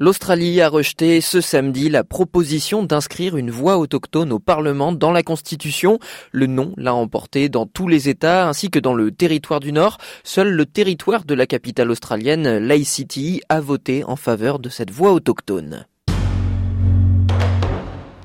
L'Australie a rejeté ce samedi la proposition d'inscrire une voix autochtone au Parlement dans la Constitution. Le non l'a emporté dans tous les États ainsi que dans le territoire du Nord. Seul le territoire de la capitale australienne, City, a voté en faveur de cette voix autochtone.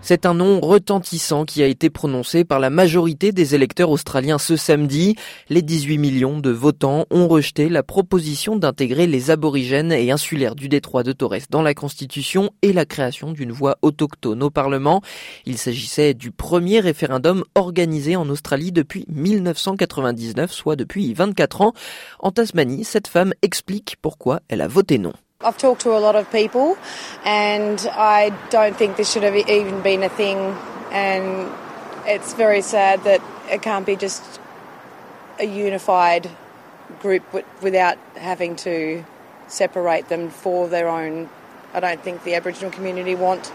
C'est un nom retentissant qui a été prononcé par la majorité des électeurs australiens ce samedi. Les 18 millions de votants ont rejeté la proposition d'intégrer les aborigènes et insulaires du détroit de Torres dans la Constitution et la création d'une voix autochtone au Parlement. Il s'agissait du premier référendum organisé en Australie depuis 1999, soit depuis 24 ans. En Tasmanie, cette femme explique pourquoi elle a voté non. I've talked to a lot of people, and I don't think this should have even been a thing. And it's very sad that it can't be just a unified group without having to separate them for their own. I don't think the Aboriginal community want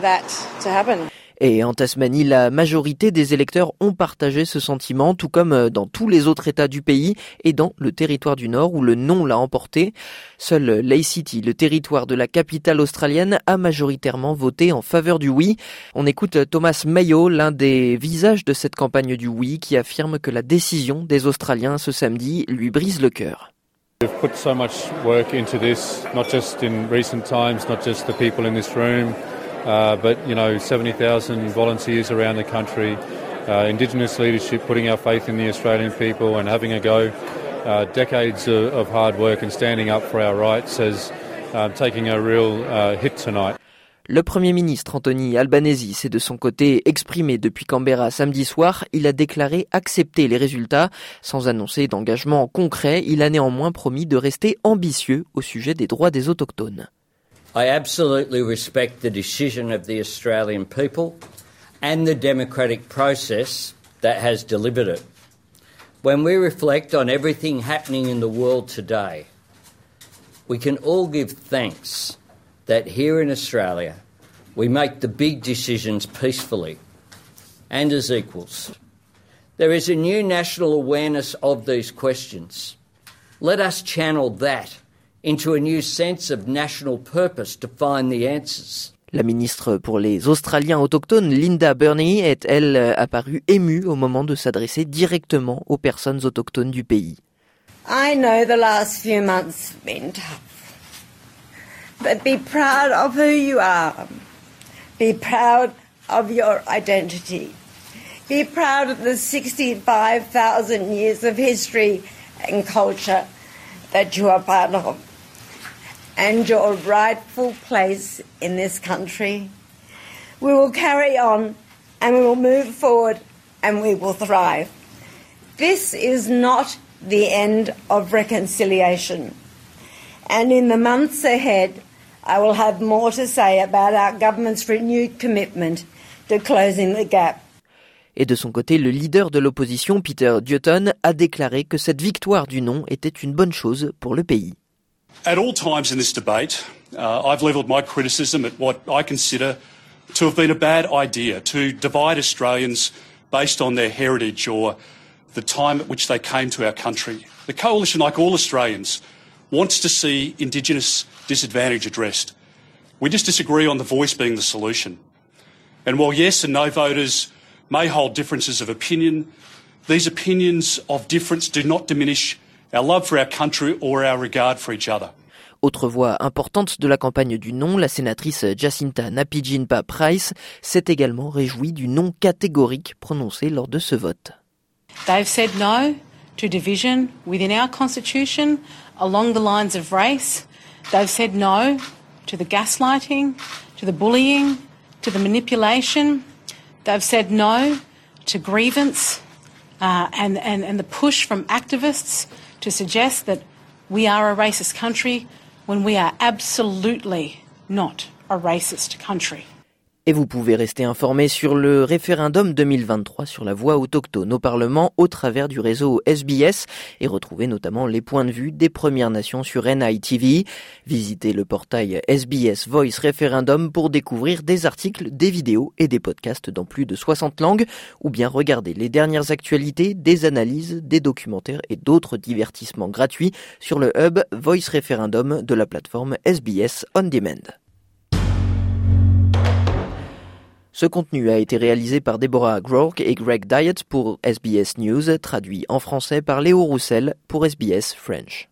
that to happen. Et en Tasmanie, la majorité des électeurs ont partagé ce sentiment, tout comme euh, dans tous les autres États du pays et dans le territoire du Nord où le non l'a emporté. Seul Lay City, le territoire de la capitale australienne, a majoritairement voté en faveur du oui. On écoute Thomas Mayo, l'un des visages de cette campagne du oui, qui affirme que la décision des Australiens ce samedi lui brise le cœur. We've put so much work into this, not just in recent times, not just the people in this room. Uh, but you know, 70,000 volunteers around the country, uh, Indigenous leadership, putting our faith in the Australian people and having a go. Uh, decades of, of, hard work and standing up for our rights as um, taking a real uh, hit tonight. Le Premier ministre Anthony Albanese s'est de son côté exprimé depuis Canberra samedi soir. Il a déclaré accepter les résultats. Sans annoncer d'engagement concret, il a néanmoins promis de rester ambitieux au sujet des droits des autochtones. I absolutely respect the decision of the Australian people and the democratic process that has delivered it. When we reflect on everything happening in the world today, we can all give thanks that here in Australia we make the big decisions peacefully and as equals. There is a new national awareness of these questions. Let us channel that into a new sense of national purpose to find the answers. La ministre pour les Australiens autochtones, Linda Burney, est, elle, apparue émue au moment de s'adresser directement aux personnes autochtones du pays. I know the last few months have been tough. But be proud of who you are. Be proud of your identity. Be proud of the 65,000 years of history and culture that you are part of. And your rightful place in this country. We will carry on and we will move forward and we will thrive. This is not the end of reconciliation. And in the months ahead, I will have more to say about our government's renewed commitment to closing the gap. Et de son côté, le leader de l'opposition, Peter Dutton, a déclaré que cette victoire du non était une bonne chose pour le pays. At all times in this debate, uh, I've levelled my criticism at what I consider to have been a bad idea to divide Australians based on their heritage or the time at which they came to our country. The Coalition, like all Australians, wants to see Indigenous disadvantage addressed. We just disagree on the voice being the solution. And while yes and no voters may hold differences of opinion, these opinions of difference do not diminish our love for our country or our regard for each other. Autre voix importante de la campagne du non, la sénatrice Jacinta Napijinpa Price s'est également réjouie du non catégorique prononcé lors de ce vote. They've said no to division within our constitution along the lines of race. They've said no to the gaslighting, to the bullying, to the manipulation. They've said no to grievance uh, and, and, and the push from activists to suggest that we are a racist country when we are absolutely not a racist country. Et vous pouvez rester informé sur le référendum 2023 sur la voix autochtone au Parlement au travers du réseau SBS et retrouver notamment les points de vue des Premières Nations sur NITV. Visitez le portail SBS Voice Referendum pour découvrir des articles, des vidéos et des podcasts dans plus de 60 langues ou bien regarder les dernières actualités, des analyses, des documentaires et d'autres divertissements gratuits sur le hub Voice Referendum de la plateforme SBS On Demand. Ce contenu a été réalisé par Deborah Groark et Greg Diet pour SBS News, traduit en français par Léo Roussel pour SBS French.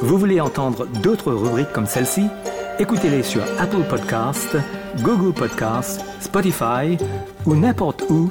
Vous voulez entendre d'autres rubriques comme celle-ci? Écoutez-les sur Apple Podcasts, Google Podcasts, Spotify ou n'importe où